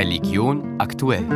Religion aktuell.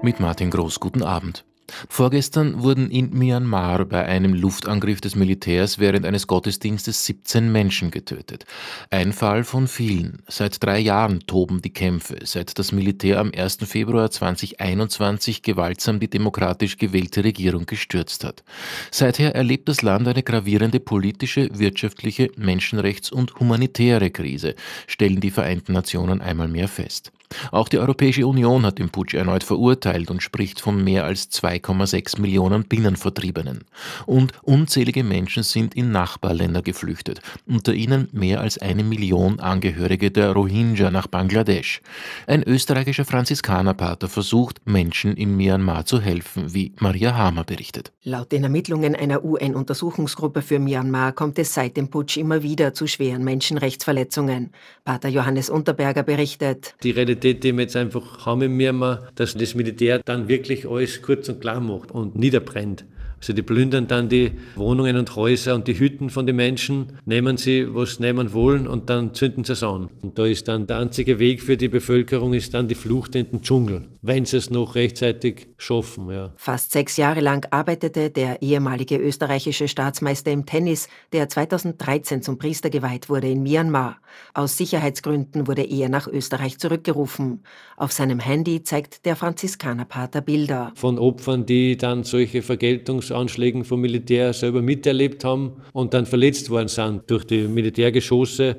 Mit Martin Groß, guten Abend. Vorgestern wurden in Myanmar bei einem Luftangriff des Militärs während eines Gottesdienstes 17 Menschen getötet. Ein Fall von vielen. Seit drei Jahren toben die Kämpfe, seit das Militär am 1. Februar 2021 gewaltsam die demokratisch gewählte Regierung gestürzt hat. Seither erlebt das Land eine gravierende politische, wirtschaftliche, Menschenrechts- und humanitäre Krise, stellen die Vereinten Nationen einmal mehr fest. Auch die Europäische Union hat den Putsch erneut verurteilt und spricht von mehr als 2,6 Millionen Binnenvertriebenen. Und unzählige Menschen sind in Nachbarländer geflüchtet, unter ihnen mehr als eine Million Angehörige der Rohingya nach Bangladesch. Ein österreichischer Franziskanerpater versucht, Menschen in Myanmar zu helfen, wie Maria Hamer berichtet. Laut den Ermittlungen einer UN-Untersuchungsgruppe für Myanmar kommt es seit dem Putsch immer wieder zu schweren Menschenrechtsverletzungen. Pater Johannes Unterberger berichtet. Die Realität, die wir jetzt einfach haben Myanmar, dass das Militär dann wirklich alles kurz und klar macht und niederbrennt. Also die plündern dann die Wohnungen und Häuser und die Hütten von den Menschen, nehmen sie, was nehmen wollen und dann zünden sie es an. Und da ist dann der einzige Weg für die Bevölkerung ist dann die Flucht in den Dschungel, wenn sie es noch rechtzeitig schaffen. Ja. Fast sechs Jahre lang arbeitete der ehemalige österreichische Staatsmeister im Tennis, der 2013 zum Priester geweiht wurde in Myanmar. Aus Sicherheitsgründen wurde er nach Österreich zurückgerufen. Auf seinem Handy zeigt der Franziskanerpater Bilder. Von Opfern, die dann solche Vergeltungs Anschlägen vom Militär selber miterlebt haben und dann verletzt worden sind durch die Militärgeschosse.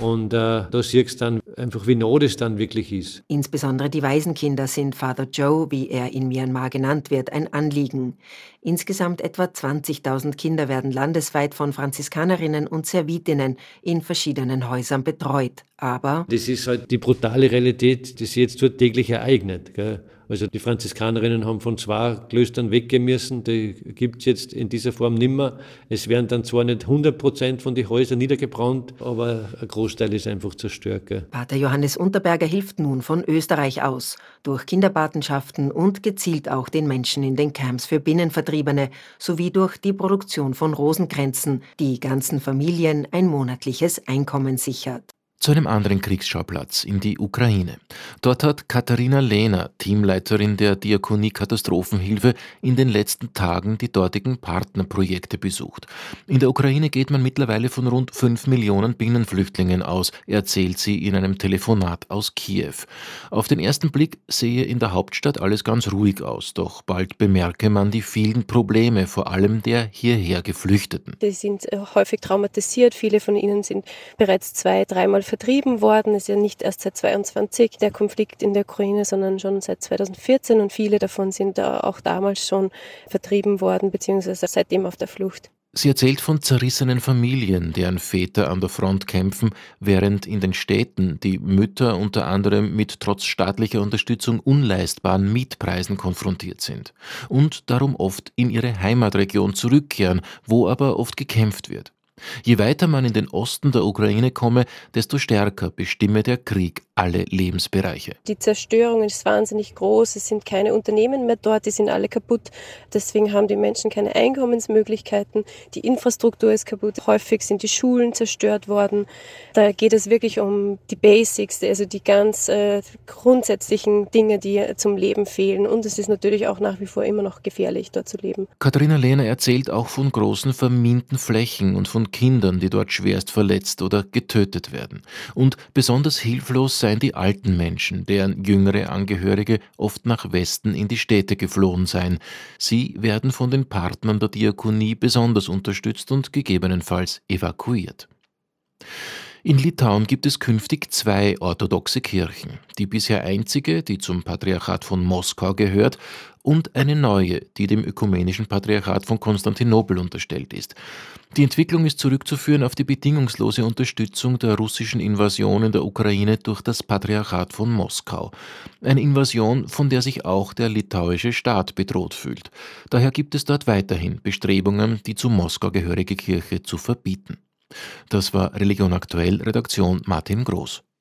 Und äh, da siehst du dann einfach, wie nah das dann wirklich ist. Insbesondere die Waisenkinder sind Father Joe, wie er in Myanmar genannt wird, ein Anliegen. Insgesamt etwa 20.000 Kinder werden landesweit von Franziskanerinnen und Servitinnen in verschiedenen Häusern betreut. Aber das ist halt die brutale Realität, die sich jetzt dort täglich ereignet. Gell? Also die Franziskanerinnen haben von zwei Klöstern weggehen müssen, die gibt es jetzt in dieser Form nimmer. Es werden dann zwar nicht 100 Prozent von den Häusern niedergebrannt, aber ein Großteil ist einfach zerstört. Gell. Pater Johannes Unterberger hilft nun von Österreich aus, durch Kinderpatenschaften und gezielt auch den Menschen in den Camps für Binnenvertriebene sowie durch die Produktion von Rosenkränzen, die ganzen Familien ein monatliches Einkommen sichert zu einem anderen Kriegsschauplatz, in die Ukraine. Dort hat Katharina Lehner, Teamleiterin der Diakonie Katastrophenhilfe, in den letzten Tagen die dortigen Partnerprojekte besucht. In der Ukraine geht man mittlerweile von rund 5 Millionen Binnenflüchtlingen aus, erzählt sie in einem Telefonat aus Kiew. Auf den ersten Blick sehe in der Hauptstadt alles ganz ruhig aus, doch bald bemerke man die vielen Probleme, vor allem der hierher Geflüchteten. Die sind äh, häufig traumatisiert, viele von ihnen sind bereits zwei, dreimal vertrieben worden. Ist ja nicht erst seit 22 der Konflikt in der Ukraine, sondern schon seit 2014 und viele davon sind auch damals schon vertrieben worden, beziehungsweise seitdem auf der Flucht. Sie erzählt von zerrissenen Familien, deren Väter an der Front kämpfen, während in den Städten die Mütter unter anderem mit trotz staatlicher Unterstützung unleistbaren Mietpreisen konfrontiert sind und darum oft in ihre Heimatregion zurückkehren, wo aber oft gekämpft wird. Je weiter man in den Osten der Ukraine komme, desto stärker bestimme der Krieg alle Lebensbereiche. Die Zerstörung ist wahnsinnig groß. Es sind keine Unternehmen mehr dort, die sind alle kaputt. Deswegen haben die Menschen keine Einkommensmöglichkeiten. Die Infrastruktur ist kaputt. Häufig sind die Schulen zerstört worden. Da geht es wirklich um die Basics, also die ganz äh, grundsätzlichen Dinge, die zum Leben fehlen. Und es ist natürlich auch nach wie vor immer noch gefährlich, dort zu leben. Katharina Lehner erzählt auch von großen verminten Flächen und von Kindern, die dort schwerst verletzt oder getötet werden. Und besonders hilflos seien die alten Menschen, deren jüngere Angehörige oft nach Westen in die Städte geflohen seien. Sie werden von den Partnern der Diakonie besonders unterstützt und gegebenenfalls evakuiert. In Litauen gibt es künftig zwei orthodoxe Kirchen. Die bisher einzige, die zum Patriarchat von Moskau gehört, und eine neue, die dem ökumenischen Patriarchat von Konstantinopel unterstellt ist. Die Entwicklung ist zurückzuführen auf die bedingungslose Unterstützung der russischen Invasion in der Ukraine durch das Patriarchat von Moskau. Eine Invasion, von der sich auch der litauische Staat bedroht fühlt. Daher gibt es dort weiterhin Bestrebungen, die zu Moskau gehörige Kirche zu verbieten. Das war Religion aktuell, Redaktion Martin Groß.